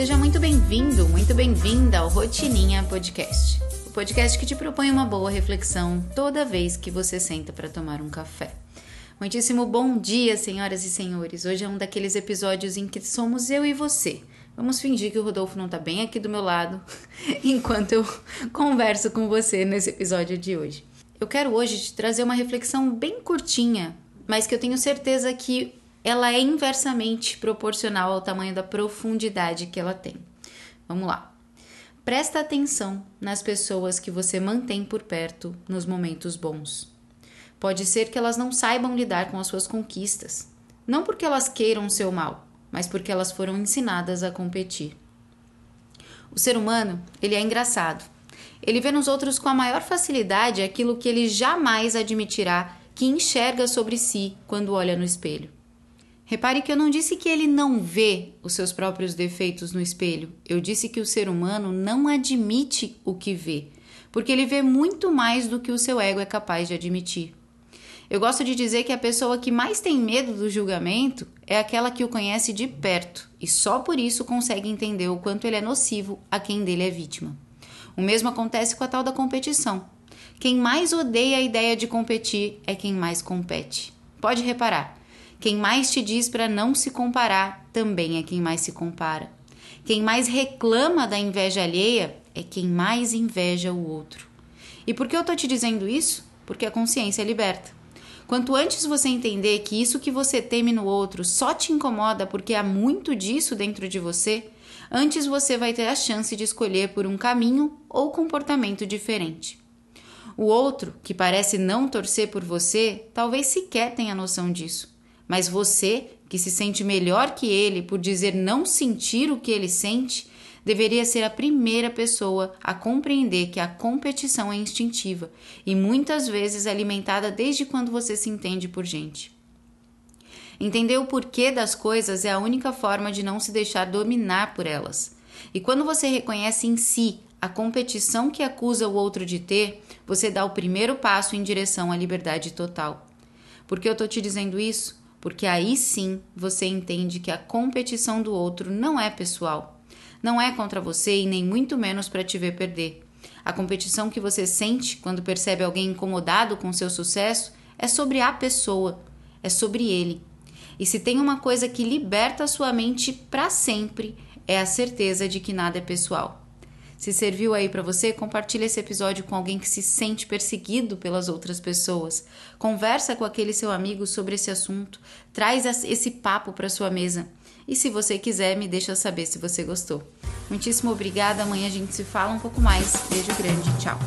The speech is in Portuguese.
Seja muito bem-vindo, muito bem-vinda ao Rotininha Podcast. O podcast que te propõe uma boa reflexão toda vez que você senta para tomar um café. Muitíssimo bom dia, senhoras e senhores. Hoje é um daqueles episódios em que somos eu e você. Vamos fingir que o Rodolfo não tá bem aqui do meu lado enquanto eu converso com você nesse episódio de hoje. Eu quero hoje te trazer uma reflexão bem curtinha, mas que eu tenho certeza que ela é inversamente proporcional ao tamanho da profundidade que ela tem. Vamos lá. Presta atenção nas pessoas que você mantém por perto nos momentos bons. Pode ser que elas não saibam lidar com as suas conquistas, não porque elas queiram o seu mal, mas porque elas foram ensinadas a competir. O ser humano, ele é engraçado. Ele vê nos outros com a maior facilidade aquilo que ele jamais admitirá que enxerga sobre si quando olha no espelho. Repare que eu não disse que ele não vê os seus próprios defeitos no espelho. Eu disse que o ser humano não admite o que vê, porque ele vê muito mais do que o seu ego é capaz de admitir. Eu gosto de dizer que a pessoa que mais tem medo do julgamento é aquela que o conhece de perto e só por isso consegue entender o quanto ele é nocivo a quem dele é vítima. O mesmo acontece com a tal da competição. Quem mais odeia a ideia de competir é quem mais compete. Pode reparar. Quem mais te diz para não se comparar também é quem mais se compara. Quem mais reclama da inveja alheia é quem mais inveja o outro. E por que eu tô te dizendo isso? Porque a consciência é liberta. Quanto antes você entender que isso que você teme no outro só te incomoda porque há muito disso dentro de você, antes você vai ter a chance de escolher por um caminho ou comportamento diferente. O outro, que parece não torcer por você, talvez sequer tenha noção disso. Mas você, que se sente melhor que ele por dizer não sentir o que ele sente, deveria ser a primeira pessoa a compreender que a competição é instintiva e muitas vezes alimentada desde quando você se entende por gente. Entender o porquê das coisas é a única forma de não se deixar dominar por elas. E quando você reconhece em si a competição que acusa o outro de ter, você dá o primeiro passo em direção à liberdade total. Por que eu estou te dizendo isso? Porque aí sim você entende que a competição do outro não é pessoal. Não é contra você e nem muito menos para te ver perder. A competição que você sente quando percebe alguém incomodado com seu sucesso é sobre a pessoa, é sobre ele. E se tem uma coisa que liberta sua mente para sempre, é a certeza de que nada é pessoal. Se serviu aí para você, compartilhe esse episódio com alguém que se sente perseguido pelas outras pessoas. Conversa com aquele seu amigo sobre esse assunto. Traz esse papo para sua mesa. E se você quiser, me deixa saber se você gostou. Muitíssimo obrigada. Amanhã a gente se fala um pouco mais. Beijo grande. Tchau.